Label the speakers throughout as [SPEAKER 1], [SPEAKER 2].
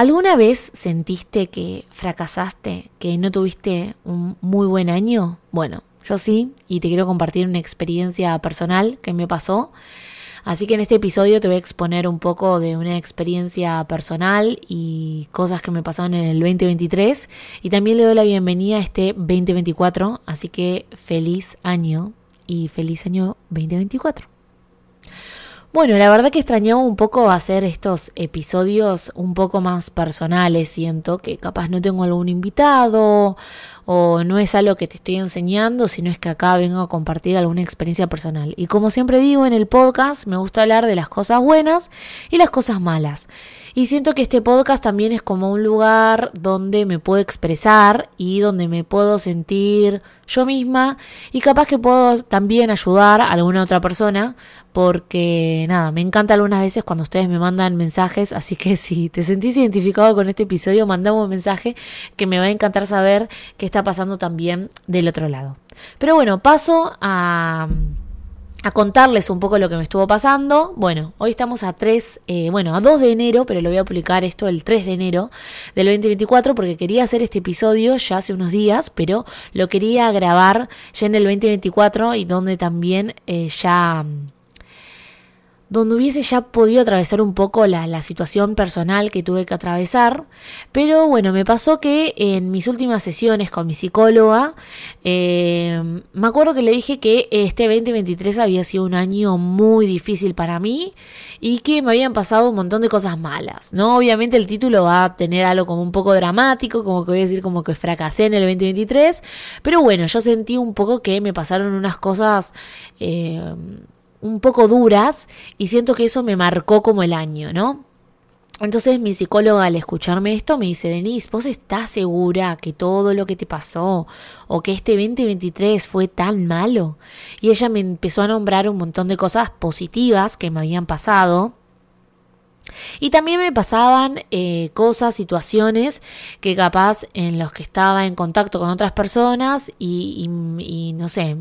[SPEAKER 1] ¿Alguna vez sentiste que fracasaste, que no tuviste un muy buen año? Bueno, yo sí, y te quiero compartir una experiencia personal que me pasó. Así que en este episodio te voy a exponer un poco de una experiencia personal y cosas que me pasaron en el 2023. Y también le doy la bienvenida a este 2024. Así que feliz año y feliz año 2024. Bueno, la verdad que extrañaba un poco hacer estos episodios un poco más personales. Siento que capaz no tengo algún invitado o no es algo que te estoy enseñando, sino es que acá vengo a compartir alguna experiencia personal. Y como siempre digo en el podcast, me gusta hablar de las cosas buenas y las cosas malas. Y siento que este podcast también es como un lugar donde me puedo expresar y donde me puedo sentir yo misma y capaz que puedo también ayudar a alguna otra persona porque nada, me encanta algunas veces cuando ustedes me mandan mensajes, así que si te sentís identificado con este episodio, mandame un mensaje que me va a encantar saber qué está pasando también del otro lado. Pero bueno, paso a a contarles un poco lo que me estuvo pasando. Bueno, hoy estamos a 3, eh, bueno, a 2 de enero, pero lo voy a publicar esto el 3 de enero del 2024 porque quería hacer este episodio ya hace unos días, pero lo quería grabar ya en el 2024 y donde también eh, ya donde hubiese ya podido atravesar un poco la, situación personal que tuve que atravesar. Pero bueno, me pasó que en mis últimas sesiones con mi psicóloga, eh, me acuerdo que le dije que este 2023 había sido un año muy difícil para mí y que me habían pasado un montón de cosas malas. ¿no? Obviamente el título va a tener algo como un poco dramático, como que voy a decir como que fracasé en el 2023, pero bueno, yo sentí un poco que me pasaron unas cosas... Eh, un poco duras y siento que eso me marcó como el año, ¿no? Entonces mi psicóloga al escucharme esto me dice, Denise, ¿vos estás segura que todo lo que te pasó o que este 2023 fue tan malo? Y ella me empezó a nombrar un montón de cosas positivas que me habían pasado. Y también me pasaban eh, cosas, situaciones que capaz en los que estaba en contacto con otras personas y, y no sé,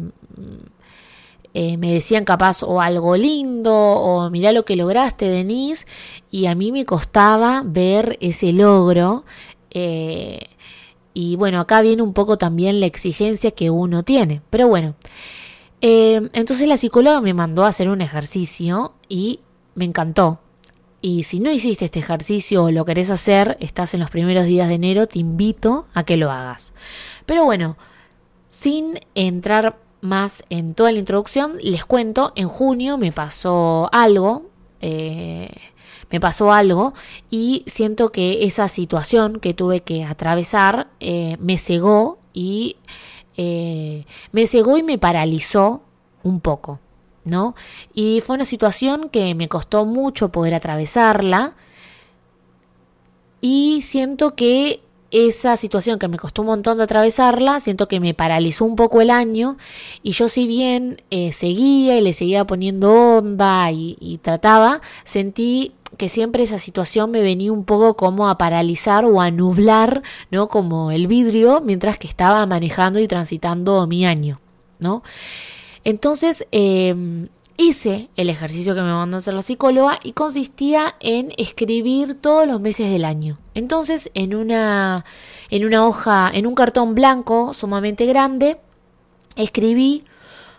[SPEAKER 1] eh, me decían capaz o algo lindo o mirá lo que lograste, Denise, y a mí me costaba ver ese logro. Eh, y bueno, acá viene un poco también la exigencia que uno tiene. Pero bueno, eh, entonces la psicóloga me mandó a hacer un ejercicio y me encantó. Y si no hiciste este ejercicio o lo querés hacer, estás en los primeros días de enero, te invito a que lo hagas. Pero bueno, sin entrar más en toda la introducción, les cuento, en junio me pasó algo, eh, me pasó algo y siento que esa situación que tuve que atravesar eh, me cegó y eh, me cegó y me paralizó un poco, ¿no? Y fue una situación que me costó mucho poder atravesarla y siento que esa situación que me costó un montón de atravesarla, siento que me paralizó un poco el año y yo si bien eh, seguía y le seguía poniendo onda y, trataba, sentí que siempre esa situación me venía un poco como a paralizar o a nublar, ¿no? Como el vidrio mientras que estaba manejando y transitando mi año, ¿no? Entonces, em, hice el ejercicio que me mandó a hacer la psicóloga y consistía en escribir todos los meses del año. Entonces, en una, en una hoja, en un cartón blanco sumamente grande, escribí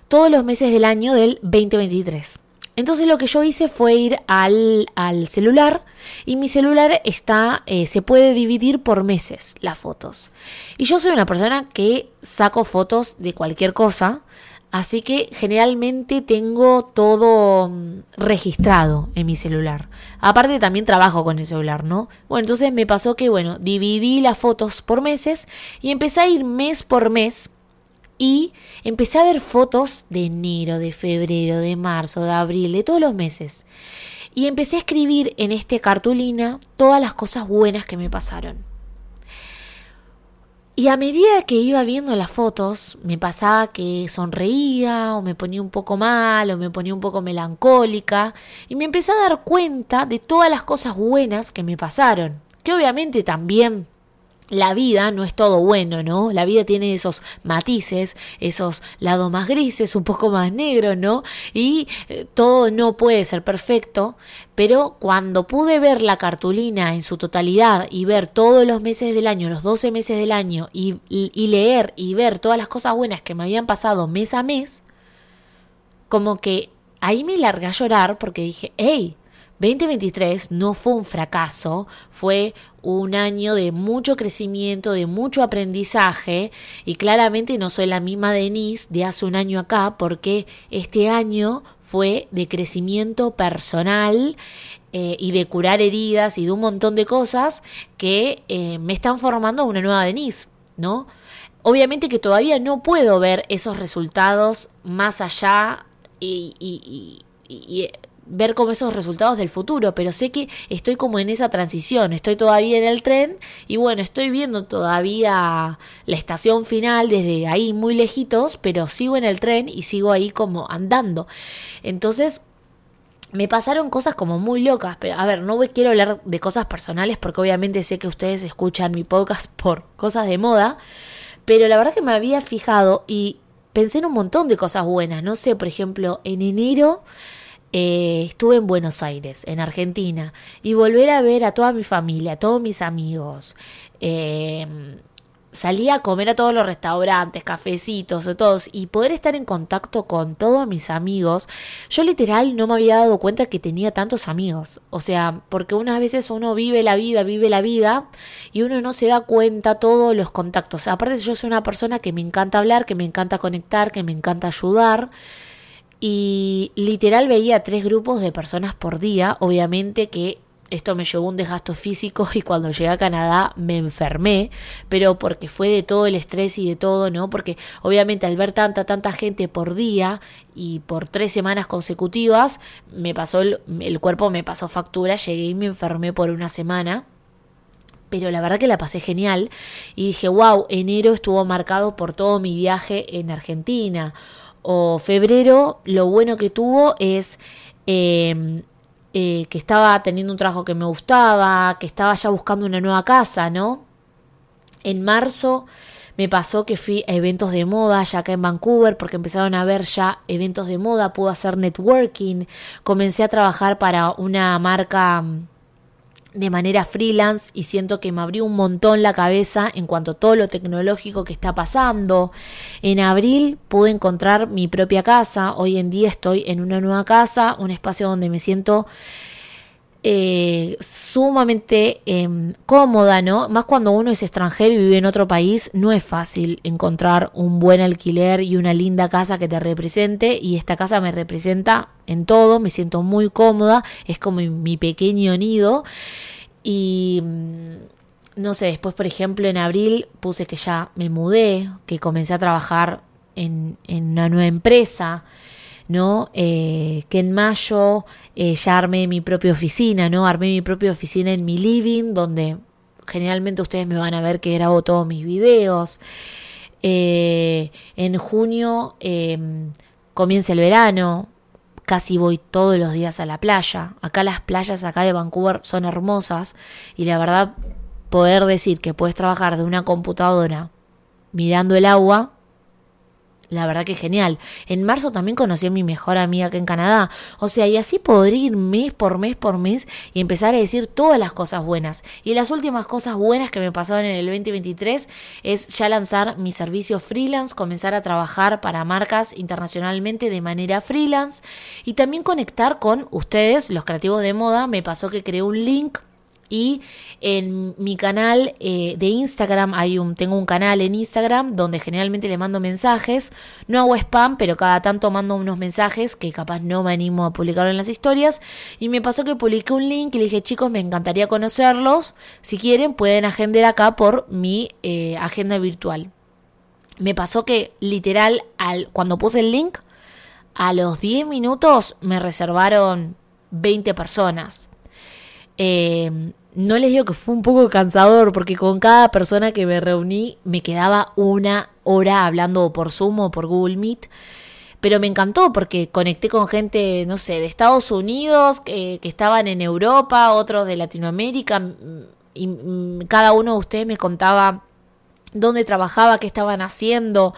[SPEAKER 1] todos los meses del año del 2023. Entonces lo que yo hice fue ir al, al celular y mi celular está, eh, se puede dividir por meses las fotos. Y yo soy una persona que saco fotos de cualquier cosa, Así que generalmente tengo todo mm, registrado en mi celular. Aparte también trabajo con el celular, ¿no? Bueno, entonces me pasó que, bueno, dividí las fotos por meses y empecé a ir mes por mes y empecé a ver fotos de enero, de febrero, de marzo, de abril, de todos los meses. Y empecé a escribir en este cartulina todas las cosas buenas que me pasaron. Y a medida que iba viendo las fotos, me pasaba que sonreía o me ponía un poco mal o me ponía un poco melancólica y me empecé a dar cuenta de todas las cosas buenas que me pasaron, que obviamente también la vida no es todo bueno, ¿no? La vida tiene esos matices, esos lados más grises, un poco más negros, ¿no? Y eh, todo no puede ser perfecto, pero cuando pude ver la cartulina en su totalidad y ver todos los meses del año, los 12 meses del año, y, y leer y ver todas las cosas buenas que me habían pasado mes a mes, como que ahí me largué a llorar porque dije, hey, 2023 no fue un fracaso, fue un año de mucho crecimiento, de mucho aprendizaje y claramente no soy la misma Denise de hace un año acá porque este año fue de crecimiento personal eh, y de curar heridas y de un montón de cosas que eh, me están formando una nueva Denise, ¿no? Obviamente que todavía no puedo ver esos resultados más allá y, ver como esos resultados del futuro, pero sé que estoy como en esa transición, estoy todavía en el tren y bueno, estoy viendo todavía la estación final desde ahí muy lejitos, pero sigo en el tren y sigo ahí como andando. Entonces, me pasaron cosas como muy locas, pero a ver, no quiero hablar de cosas personales porque obviamente sé que ustedes escuchan mi podcast por cosas de moda, pero la verdad que me había fijado y pensé en un montón de cosas buenas, no sé, por ejemplo, en enero eh, estuve en Buenos Aires, en Argentina, y volver a ver a toda mi familia, a todos mis amigos. Eh, salí a comer a todos los restaurantes, cafecitos, todos, y poder estar en contacto con todos mis amigos. Yo literal no me había dado cuenta que tenía tantos amigos. O sea, porque unas veces uno vive la vida, vive la vida, y uno no se da cuenta todos los contactos. Aparte yo soy una persona que me encanta hablar, que me encanta conectar, que me encanta ayudar y literal veía tres grupos de personas por día, obviamente que esto me llevó un desgasto físico y cuando llegué a Canadá me enfermé, pero porque fue de todo el estrés y de todo, ¿no? Porque obviamente al ver tanta, tanta gente por día y por tres semanas consecutivas, me pasó el, el cuerpo me pasó factura, llegué y me enfermé por una semana pero la verdad que la pasé genial y dije, wow, enero estuvo marcado por todo mi viaje en Argentina o febrero, lo bueno que tuvo es em, eh, que estaba teniendo un trabajo que me gustaba, que estaba ya buscando una nueva casa, ¿no? En marzo me pasó que fui a eventos de moda ya acá en Vancouver porque empezaron a ver ya eventos de moda, pude hacer networking, comencé a trabajar para una marca de manera freelance y siento que me abrió un montón la cabeza en cuanto a todo lo tecnológico que está pasando. En abril pude encontrar mi propia casa, hoy en día estoy en una nueva casa, un espacio donde me siento eh, sumamente em, cómoda, ¿no? Más cuando uno es extranjero y vive en otro país, no es fácil encontrar un buen alquiler y una linda casa que te represente y esta casa me representa en todo, me siento muy cómoda, es como mi pequeño nido y mm, no sé, después por ejemplo en abril puse que ya me mudé, que comencé a trabajar en, en una nueva empresa, ¿no? Eh, que en mayo eh, ya armé mi propia oficina, ¿no? Armé mi propia oficina en mi living, donde generalmente ustedes me van a ver que grabo todos mis videos. Eh, en junio em, comienza el verano, casi voy todos los días a la playa. Acá las playas acá de Vancouver son hermosas y la verdad poder decir que puedes trabajar de una computadora mirando el agua la verdad que genial. En marzo también conocí a mi mejor amiga que en Canadá. O sea, y así podría ir mes por mes por mes y empezar a decir todas las cosas buenas. Y las últimas cosas buenas que me pasaron en el 2023 es ya lanzar mi servicio freelance, comenzar a trabajar para marcas internacionalmente de manera freelance y también conectar con ustedes, los creativos de moda. Me pasó que creé un link y en mi canal eh, de Instagram hay un, tengo un canal en Instagram donde generalmente le mando mensajes. No hago spam, pero cada tanto mando unos mensajes que capaz no me animo a publicar en las historias. Y me pasó que publiqué un link y le dije, chicos, me encantaría conocerlos. Si quieren, pueden agendar acá por mi eh, agenda virtual. Me pasó que literal, al, cuando puse el link, a los 10 minutos me reservaron 20 personas. Eh, no les digo que fue un poco cansador porque con cada persona que me reuní me quedaba una hora hablando por Zoom o por Google Meet. Pero me encantó porque conecté con gente, no sé, de Estados Unidos, que, estaban en Europa, otros de Latinoamérica. y mm, cada uno de ustedes me contaba dónde trabajaba, qué estaban haciendo.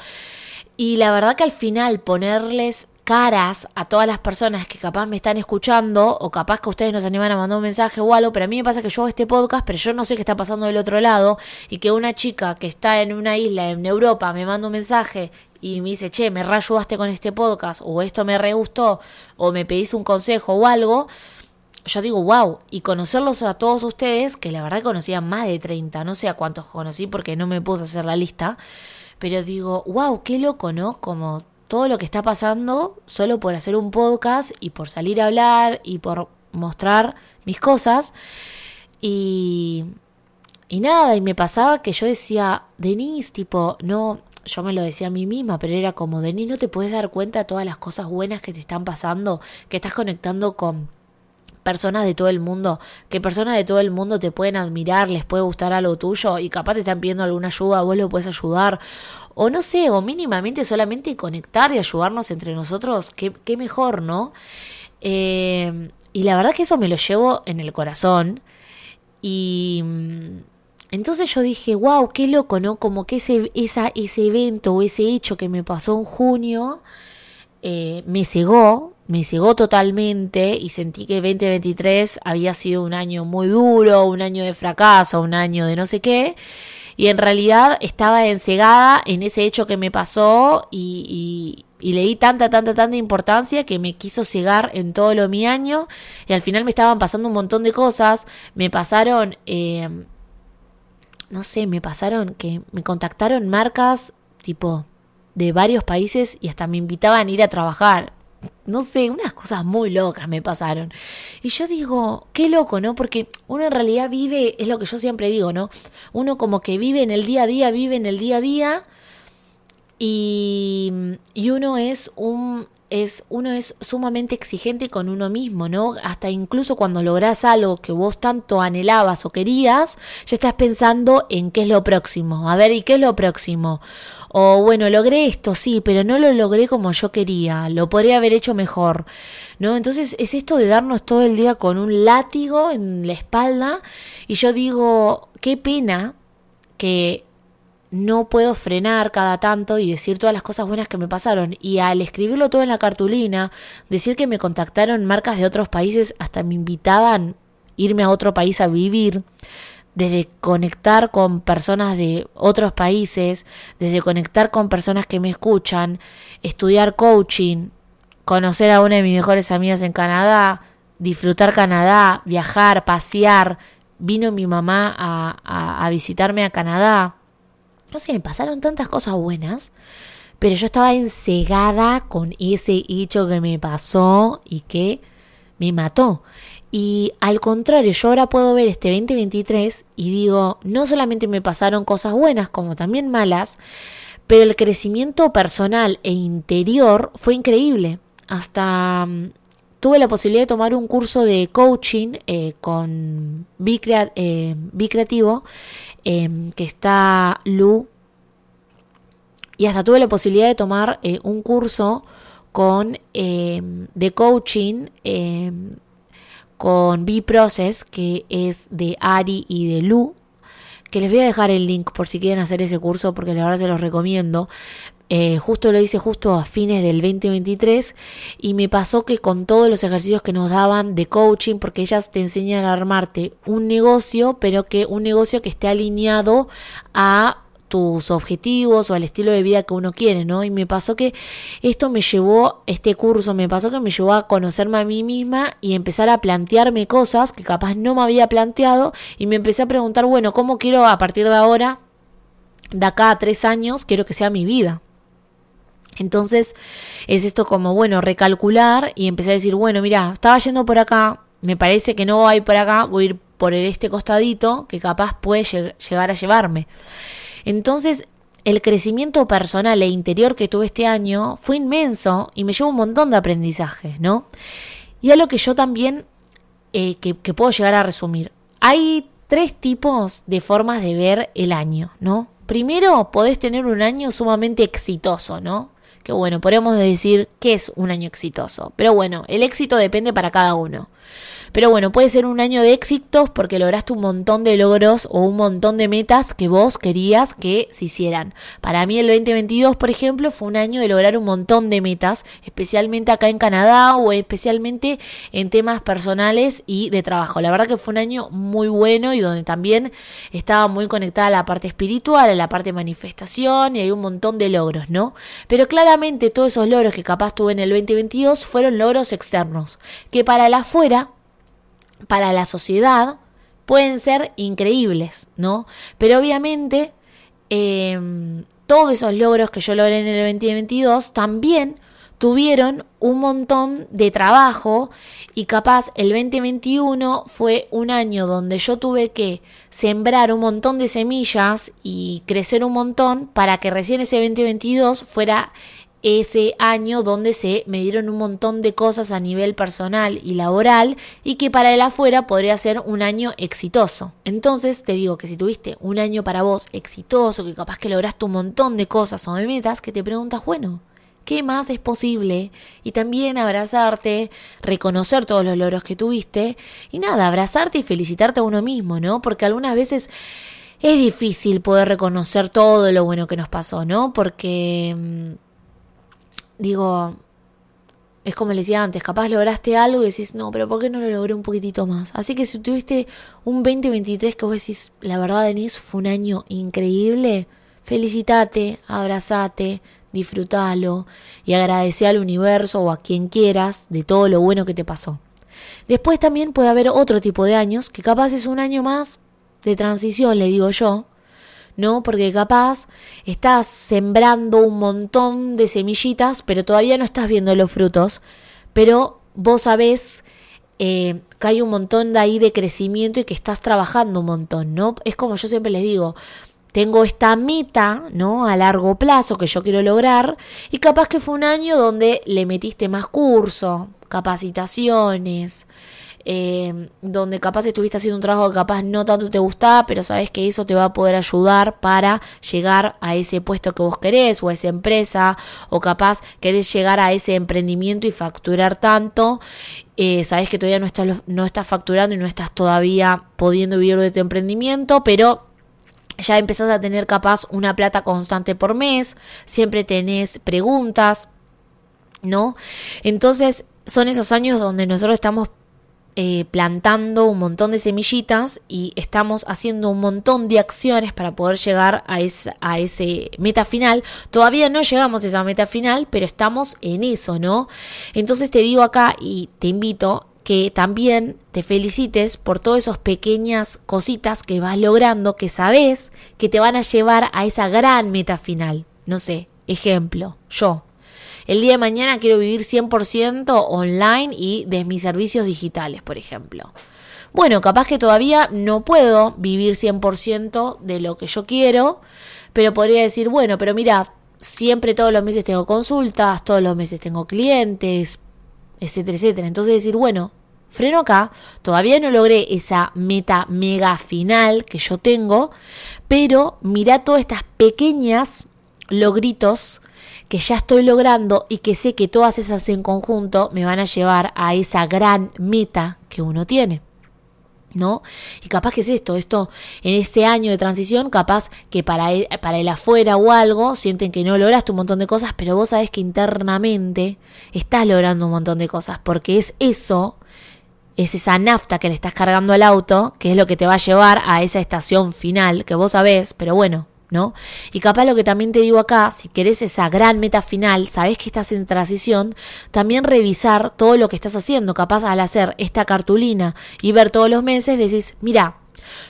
[SPEAKER 1] Y la verdad que al final ponerles caras a todas las personas que capaz me están escuchando o capaz que ustedes nos animan a mandar un mensaje o algo, pero a mí me pasa que yo hago este podcast, pero yo no sé qué está pasando del otro lado y que una chica que está en una isla en Europa me manda un mensaje y me dice, che, me reayudaste con este podcast o esto me re gustó o me pedís un consejo o algo, yo digo, wow, y conocerlos a todos ustedes, que la verdad conocía más de 30, no sé a cuántos conocí porque no me puse a hacer la lista, pero digo, wow, qué loco, ¿no? Como todo lo que está pasando solo por hacer un podcast y por salir a hablar y por mostrar mis cosas. Y, y nada, y me pasaba que yo decía, Denise, tipo, no, yo me lo decía a mí misma, pero era como, Denise, no te puedes dar cuenta de todas las cosas buenas que te están pasando, que estás conectando con personas de todo el mundo, que personas de todo el mundo te pueden admirar, les puede gustar algo tuyo y capaz te están pidiendo alguna ayuda, vos lo puedes ayudar, o no sé, o mínimamente solamente conectar y ayudarnos entre nosotros, qué, qué mejor, ¿no? Eh, y la verdad que eso me lo llevo en el corazón y... Mm, entonces yo dije, wow, qué loco, ¿no? Como que ese, esa, ese evento o ese hecho que me pasó en junio eh, me cegó, me cegó totalmente y sentí que 2023 había sido un año muy duro, un año de fracaso, un año de no sé qué. Y en realidad estaba ensegada en ese hecho que me pasó y, y, le di tanta, tanta, tanta importancia que me quiso cegar en todo lo mi año. Y al final me estaban pasando un montón de cosas. Me pasaron, eh, no sé, me pasaron que me contactaron marcas tipo de varios países y hasta me invitaban a ir a trabajar. No sé, unas cosas muy locas me pasaron. Y yo digo, qué loco, ¿no? Porque uno en realidad vive, es lo que yo siempre digo, ¿no? Uno como que vive en el día a día, vive en el día a día y, y uno es un es uno es sumamente exigente con uno mismo, ¿no? Hasta incluso cuando logras algo que vos tanto anhelabas o querías, ya estás pensando en qué es lo próximo. A ver, ¿y qué es lo próximo? O bueno, logré esto, sí, pero no lo logré como yo quería, lo podría haber hecho mejor, ¿no? Entonces es esto de darnos todo el día con un látigo en la espalda y yo digo, qué pena que no puedo frenar cada tanto y decir todas las cosas buenas que me pasaron. Y al escribirlo todo en la cartulina, decir que me contactaron marcas de otros países, hasta me invitaban irme a otro país a vivir, desde conectar con personas de otros países, desde conectar con personas que me escuchan, estudiar coaching, conocer a una de mis mejores amigas en Canadá, disfrutar Canadá, viajar, pasear. Vino mi mamá a, a visitarme a Canadá no sé, me pasaron tantas cosas buenas, pero yo estaba ensegada con ese hecho que me pasó y que me mató. Y al contrario, yo ahora puedo ver este 2023 y digo, no solamente me pasaron cosas buenas, como también malas, pero el crecimiento personal e interior fue increíble. Hasta mm, tuve la posibilidad de tomar un curso de coaching eh, con Bicreativo eh, Em, que está Lu. Y hasta tuve la posibilidad de tomar eh, un curso con de coaching con B-Process, que es de Ari y de Lu, que les voy a dejar el link por si quieren hacer ese curso, porque la verdad se los recomiendo. Eh, justo lo hice justo a fines del 2023 y me pasó que con todos los ejercicios que nos daban de coaching, porque ellas te enseñan a armarte un negocio, pero que un negocio que esté alineado a tus objetivos o al estilo de vida que uno quiere, ¿no? Y me pasó que esto me llevó, este curso me pasó que me llevó a conocerme a mí misma y empezar a plantearme cosas que capaz no me había planteado y me empecé a preguntar, bueno, ¿cómo quiero a partir de ahora, de acá a tres años, quiero que sea mi vida? Entonces es esto como, bueno, recalcular y empecé a decir, bueno, mira, estaba yendo por acá, me parece que no voy por acá, voy a ir por este costadito que capaz puede llegar a llevarme. Entonces el crecimiento personal e interior que tuve este año fue inmenso y me llevó un montón de aprendizaje, ¿no? Y a lo que yo también, eh, que, que puedo llegar a resumir, hay tres tipos de formas de ver el año, ¿no? Primero, podés tener un año sumamente exitoso, ¿no? Que bueno, podemos decir que es un año exitoso. Pero bueno, el éxito depende para cada uno. Pero bueno, puede ser un año de éxitos porque lograste un montón de logros o un montón de metas que vos querías que se hicieran. Para mí el 2022, por ejemplo, fue un año de lograr un montón de metas, especialmente acá en Canadá o especialmente en temas personales y de trabajo. La verdad que fue un año muy bueno y donde también estaba muy conectada a la parte espiritual, a la parte de manifestación y hay un montón de logros, ¿no? Pero claramente todos esos logros que capaz tuve en el 2022 fueron logros externos, que para la afuera para la sociedad pueden ser increíbles, ¿no? Pero obviamente em, todos esos logros que yo logré en el 2022 también tuvieron un montón de trabajo y capaz el 2021 fue un año donde yo tuve que sembrar un montón de semillas y crecer un montón para que recién ese 2022 fuera ese año donde se me dieron un montón de cosas a nivel personal y laboral y que para el afuera podría ser un año exitoso. Entonces te digo que si tuviste un año para vos exitoso, que capaz que lograste un montón de cosas o de metas, que te preguntas, bueno, ¿qué más es posible? Y también abrazarte, reconocer todos los logros que tuviste y nada, abrazarte y felicitarte a uno mismo, ¿no? Porque algunas veces es difícil poder reconocer todo lo bueno que nos pasó, ¿no? Porque mm, digo, es como le decía antes, capaz lograste algo y decís, no, pero ¿por qué no lo logré un poquitito más? Así que si tuviste un 2023 que vos decís, la verdad, Denise, fue un año increíble, felicitate, abrazate, disfrútalo y agradece al universo o a quien quieras de todo lo bueno que te pasó. Después también puede haber otro tipo de años, que capaz es un año más de transición, le digo yo, ¿no? Porque capaz estás sembrando un montón de semillitas, pero todavía no estás viendo los frutos, pero vos sabés eh, que hay un montón de ahí de crecimiento y que estás trabajando un montón, ¿no? Es como yo siempre les digo, tengo esta meta, ¿no? A largo plazo que yo quiero lograr y capaz que fue un año donde le metiste más curso, capacitaciones, eh, donde capaz estuviste haciendo un trabajo que capaz no tanto te gustaba, pero sabes que eso te va a poder ayudar para llegar a ese puesto que vos querés o a esa empresa, o capaz querés llegar a ese emprendimiento y facturar tanto. Eh, sabes que todavía no estás, no estás facturando y no estás todavía pudiendo vivir de tu emprendimiento, pero ya empezás a tener capaz una plata constante por mes, siempre tenés preguntas, ¿no? Entonces son esos años donde nosotros estamos eh, plantando un montón de semillitas y estamos haciendo un montón de acciones para poder llegar a, a ese meta final. Todavía no llegamos a esa meta final, pero estamos en eso, ¿no? Entonces te digo acá y te invito que también te felicites por todas esas pequeñas cositas que vas logrando, que sabes que te van a llevar a esa gran meta final. No sé, ejemplo, yo el día de mañana quiero vivir 100% online y de mis servicios digitales, por ejemplo. Bueno, capaz que todavía no puedo vivir 100% de lo que yo quiero, pero podría decir, bueno, pero mira, siempre todos los meses tengo consultas, todos los meses tengo clientes, etcétera, etcétera. Entonces decir, bueno, freno acá, todavía no logré esa meta mega final que yo tengo, pero mira todas estas pequeñas logritos que ya estoy logrando y que sé que todas esas en conjunto me van a llevar a esa gran meta que uno tiene. ¿No? Y capaz que es esto, esto en este año de transición, capaz que para el, para el afuera o algo sienten que no lograste un montón de cosas, pero vos sabés que internamente estás logrando un montón de cosas, porque es eso, es esa nafta que le estás cargando al auto, que es lo que te va a llevar a esa estación final, que vos sabés, pero bueno, ¿no? Y capaz lo que también te digo acá, si querés esa gran meta final, sabes que estás en transición, también revisar todo lo que estás haciendo. Capaz al hacer esta cartulina y ver todos los meses, decís, mira,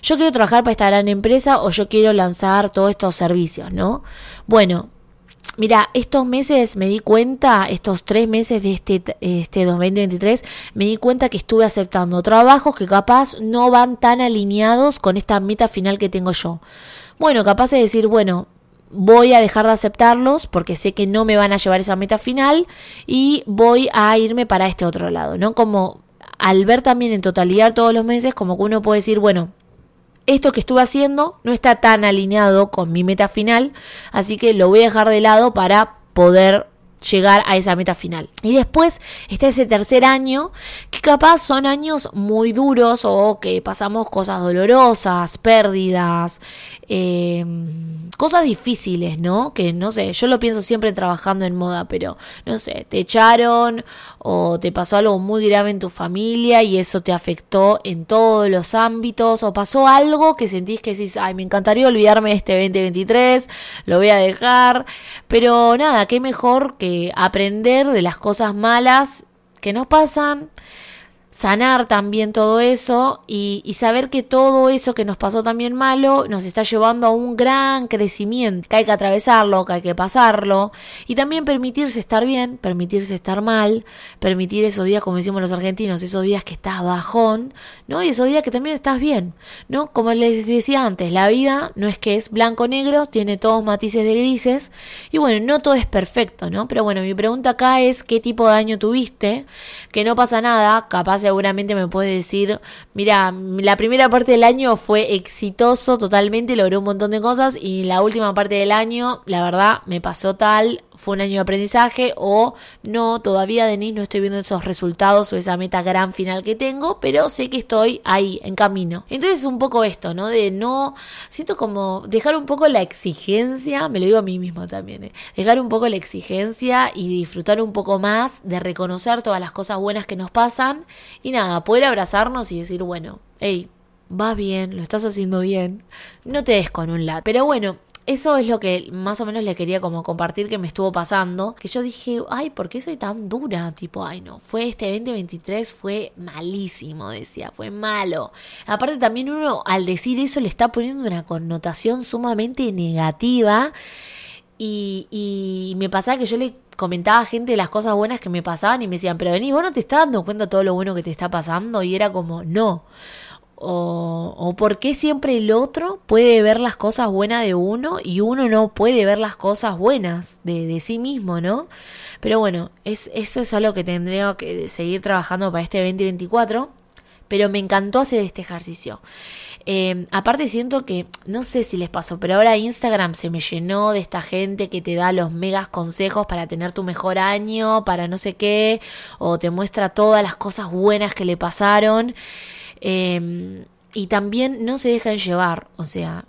[SPEAKER 1] yo quiero trabajar para esta gran empresa o yo quiero lanzar todos estos servicios, ¿no? Bueno, Mira, estos meses me di cuenta, estos tres meses de este, este 2023, me di cuenta que estuve aceptando trabajos que capaz no van tan alineados con esta meta final que tengo yo. Bueno, capaz de decir, bueno, voy a dejar de aceptarlos porque sé que no me van a llevar esa meta final y voy a irme para este otro lado, ¿no? Como al ver también en totalidad todos los meses, como que uno puede decir, bueno, esto que estuve haciendo no está tan alineado con mi meta final, así que lo voy a dejar de lado para poder llegar a esa meta final. Y después está ese tercer año, que capaz son años muy duros o que pasamos cosas dolorosas, pérdidas, eh, cosas difíciles, ¿no? Que no sé, yo lo pienso siempre trabajando en moda, pero no sé, te echaron o te pasó algo muy grave en tu familia y eso te afectó en todos los ámbitos o pasó algo que sentís que decís, ay, me encantaría olvidarme de este 2023, lo voy a dejar, pero nada, qué mejor que aprender de las cosas malas que nos pasan sanar también todo eso y, saber que todo eso que nos pasó también malo nos está llevando a un gran crecimiento, que hay que atravesarlo, que hay que pasarlo y también permitirse estar bien, permitirse estar mal, permitir esos días, como decimos los argentinos, esos días que estás bajón, ¿no? Y esos días que también estás bien, ¿no? Como les decía antes, la vida no es que es blanco-negro, tiene todos matices de grises y bueno, no todo es perfecto, ¿no? Pero bueno, mi pregunta acá es qué tipo de daño tuviste, que no pasa nada, capaz seguramente me puede decir, mira, la primera parte del año fue exitoso totalmente, logré un montón de cosas y la última parte del año, la verdad, me pasó tal, fue un año de aprendizaje o no, todavía Denise no estoy viendo esos resultados o esa meta gran final que tengo, pero sé que estoy ahí, en camino. Entonces un poco esto, ¿no? De no, siento como dejar un poco la exigencia, me lo digo a mí mismo también, ¿eh? dejar un poco la exigencia y disfrutar un poco más de reconocer todas las cosas buenas que nos pasan y nada, poder abrazarnos y decir, bueno, hey, va bien, lo estás haciendo bien, no te des con un lat. Pero bueno, eso es lo que más o menos le quería como compartir que me estuvo pasando. Que yo dije, ay, ¿por qué soy tan dura? Tipo, ay, no, fue este 2023, fue malísimo, decía, fue malo. Aparte también uno al decir eso le está poniendo una connotación sumamente negativa. Y, y me pasaba que yo le comentaba a gente las cosas buenas que me pasaban y me decían, pero vení, vos no te estás dando cuenta de todo lo bueno que te está pasando y era como, no. O, o por qué siempre el otro puede ver las cosas buenas de uno y uno no puede ver las cosas buenas de, de sí mismo, ¿no? Pero bueno, es, eso es algo que tendría que seguir trabajando para este 2024. Pero me encantó hacer este ejercicio. Eh, aparte siento que, no sé si les pasó, pero ahora Instagram se me llenó de esta gente que te da los megas consejos para tener tu mejor año, para no sé qué, o te muestra todas las cosas buenas que le pasaron. Eh, y también no se dejan llevar, o sea,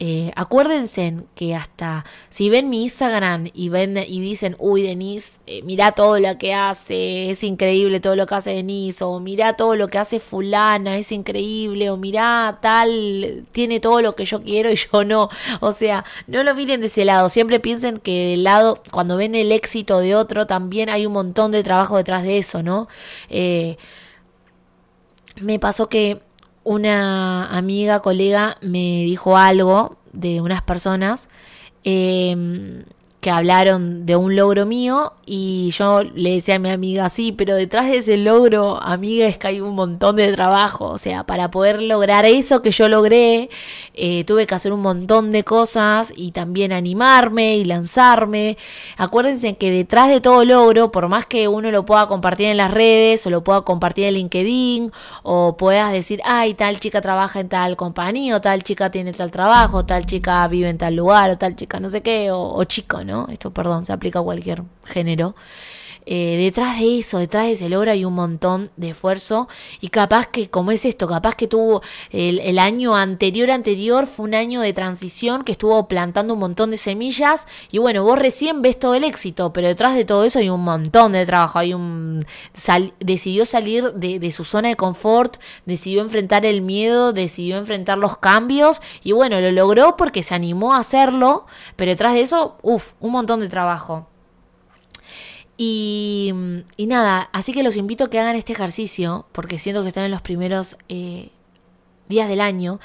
[SPEAKER 1] eh, acuérdense que hasta si ven mi Instagram y ven y dicen, uy, Denise, eh, mira todo lo que hace, es increíble todo lo que hace Denise, o mira todo lo que hace fulana, es increíble, o mira tal, tiene todo lo que yo quiero y yo no. O sea, no lo miren de ese lado, siempre piensen que del lado, cuando ven el éxito de otro, también hay un montón de trabajo detrás de eso, ¿no? Eh, me pasó que una amiga, colega, me dijo algo de unas personas eh, que hablaron de un logro mío y yo le decía a mi amiga, sí, pero detrás de ese logro, amiga, es que hay un montón de trabajo. O sea, para poder lograr eso que yo logré, eh, tuve que hacer un montón de cosas y también animarme y lanzarme. Acuérdense que detrás de todo logro, por más que uno lo pueda compartir en las redes o lo pueda compartir en LinkedIn o puedas decir, ay, tal chica trabaja en tal compañía o tal chica tiene tal trabajo, tal chica vive en tal lugar o tal chica no sé qué, o, o chico. Esto, perdón, se aplica a cualquier género. Eh, detrás de eso, detrás de ese logro hay un montón de esfuerzo y capaz que, como es esto, capaz que tuvo el, año anterior, anterior fue un año de transición que estuvo plantando un montón de semillas y bueno, vos recién ves todo el éxito, pero detrás de todo eso hay un montón de trabajo, hay un... decidió salir de, de su zona de confort, decidió enfrentar el miedo, decidió enfrentar los cambios y bueno, lo logró porque se animó a hacerlo, pero detrás de eso, uff, un montón de trabajo. Y, nada, así que los invito a que hagan este ejercicio, porque siento que están en los primeros eh, días del año.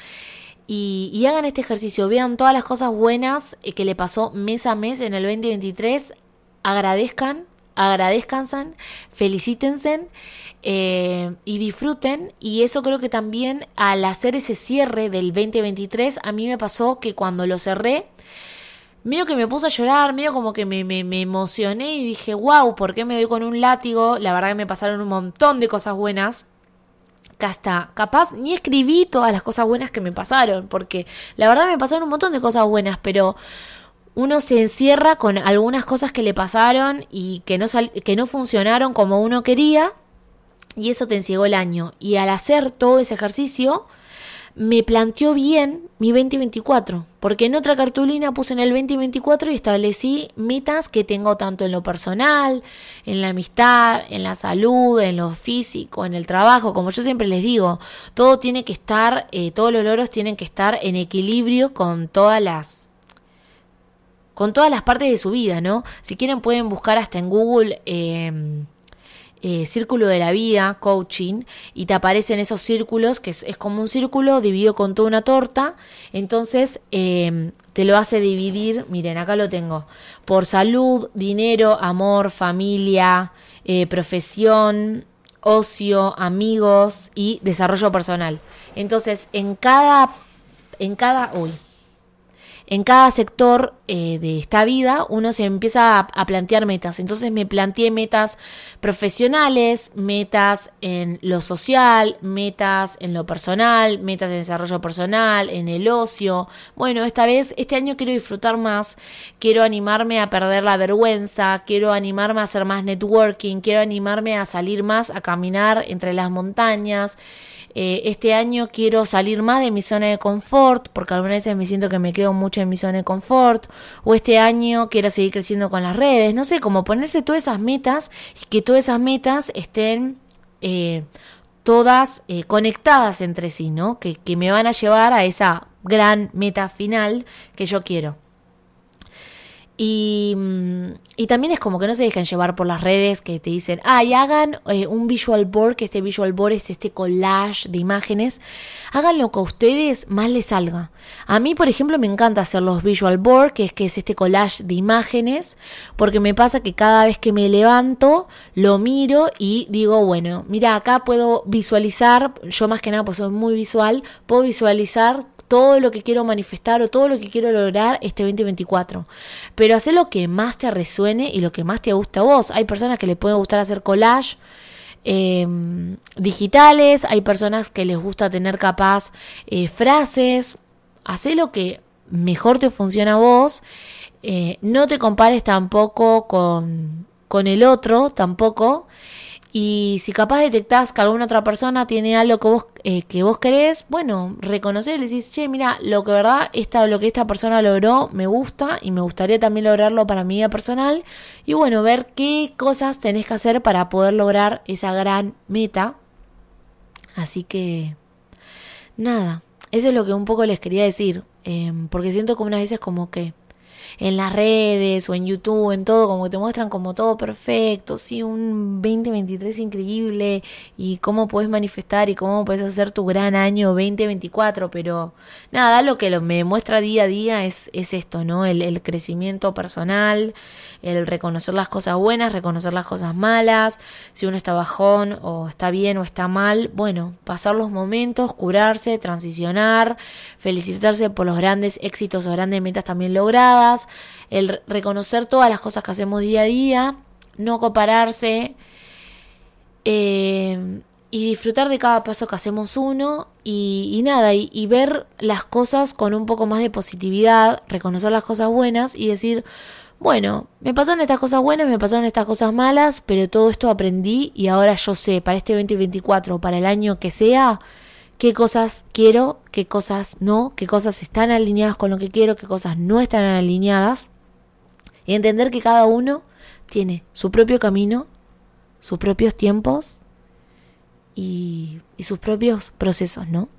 [SPEAKER 1] Y, hagan este ejercicio, vean todas las cosas buenas eh, que le pasó mes a mes en el 2023, agradezcan, agradezcanse, felicítense eh, y disfruten. Y eso creo que también al hacer ese cierre del 2023, a mí me pasó que cuando lo cerré, medio que me puse a llorar, medio como que me, emocioné y dije, wow, ¿por qué me doy con un látigo? La verdad que me pasaron un montón de cosas buenas. Que hasta capaz ni escribí todas las cosas buenas que me pasaron, porque la verdad me pasaron un montón de cosas buenas, pero uno se encierra con algunas cosas que le pasaron y que no, que no funcionaron como uno quería y eso te enciegó el año. Y al hacer todo ese ejercicio, me planteó bien mi 2024, porque en otra cartulina puse en el 2024 y establecí metas que tengo tanto en lo personal, en la amistad, en la salud, en lo físico, en el trabajo, como yo siempre les digo, todo tiene que estar, eh, todos los logros tienen que estar en equilibrio con todas las con todas las partes de su vida, ¿no? Si quieren pueden buscar hasta en Google eh, eh, círculo de la vida, coaching, y te aparecen esos círculos, que es, como un círculo dividido con toda una torta, entonces em, te lo hace dividir, miren, acá lo tengo, por salud, dinero, amor, familia, eh, profesión, ocio, amigos y desarrollo personal. Entonces, en cada, en cada, uy, en cada sector eh, de esta vida uno se empieza a, plantear metas. Entonces me planteé metas profesionales, metas en lo social, metas en lo personal, metas de desarrollo personal, en el ocio. Bueno, esta vez, este año quiero disfrutar más, quiero animarme a perder la vergüenza, quiero animarme a hacer más networking, quiero animarme a salir más, a caminar entre las montañas. Eh, este año quiero salir más de mi zona de confort, porque algunas veces me siento que me quedo mucho en mi zona de confort, o este año quiero seguir creciendo con las redes, no sé, como ponerse todas esas metas y que todas esas metas estén eh, todas eh, conectadas entre sí, ¿no? Que, que me van a llevar a esa gran meta final que yo quiero. Y, mm, y, también es como que no se dejen llevar por las redes que te dicen, ah, y hagan eh, un visual board, que este visual board es este collage de imágenes. Hagan lo que a ustedes más les salga. A mí, por ejemplo, me encanta hacer los visual board, que es que es este collage de imágenes, porque me pasa que cada vez que me levanto, lo miro y digo, bueno, mira, acá puedo visualizar, yo más que nada, pues soy muy visual, puedo visualizar todo lo que quiero manifestar o todo lo que quiero lograr este 2024. Pero hacer lo que más te resuene y lo que más te gusta a vos. Hay personas que les puede gustar hacer collage. Em, digitales, hay personas que les gusta tener capaz eh, frases, hacer lo que mejor te funciona a vos, eh, no te compares tampoco con, con el otro, tampoco, y si capaz detectás que alguna otra persona tiene algo que vos, eh, que vos querés, bueno, reconocer y decís, che, mira, lo que verdad, lo que esta persona logró me gusta y me gustaría también lograrlo para mi vida personal. Y bueno, ver qué cosas tenés que hacer para poder lograr esa gran meta. Así que, nada, eso es lo que un poco les quería decir. Em, porque siento como unas veces como que en las redes o en YouTube, en todo, como que te muestran como todo perfecto, sí, un 2023 increíble y cómo puedes manifestar y cómo puedes hacer tu gran año 2024, pero nada, lo que me muestra día a día es, es esto, ¿no? El, el crecimiento personal, el reconocer las cosas buenas, reconocer las cosas malas, si uno está bajón o está bien o está mal, bueno, pasar los momentos, curarse, transicionar, felicitarse por los grandes éxitos o grandes metas también logradas, el reconocer todas las cosas que hacemos día a día, no compararse. Eh, y disfrutar de cada paso que hacemos uno y, nada, y, y, ver las cosas con un poco más de positividad, reconocer las cosas buenas y decir, bueno, me pasaron estas cosas buenas, me pasaron estas cosas malas, pero todo esto aprendí y ahora yo sé para este 2024, para el año que sea, qué cosas quiero, qué cosas no, qué cosas están alineadas con lo que quiero, qué cosas no están alineadas. Y entender que cada uno tiene su propio camino, sus propios tiempos y, sus propios procesos, ¿no?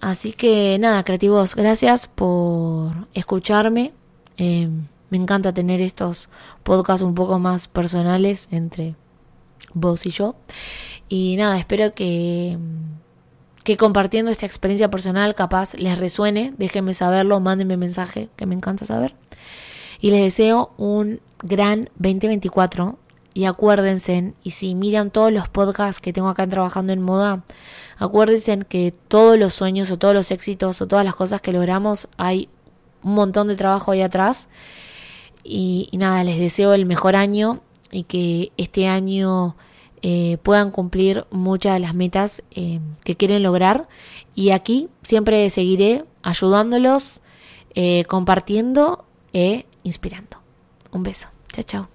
[SPEAKER 1] Así que nada, creativos, gracias por escucharme. Em, me encanta tener estos podcasts un poco más personales entre vos y yo. Y nada, espero que, que compartiendo esta experiencia personal capaz les resuene. Déjenme saberlo, mándenme mensaje, que me encanta saber. Y les deseo un gran 2024. Y acuérdense, y si miran todos los podcasts que tengo acá trabajando en moda, acuérdense que todos los sueños o todos los éxitos o todas las cosas que logramos hay un montón de trabajo ahí atrás y, nada, les deseo el mejor año y que este año eh, puedan cumplir muchas de las metas eh, que quieren lograr. Y aquí siempre seguiré ayudándolos, eh, compartiendo inspirando. Un beso. Chao, chao.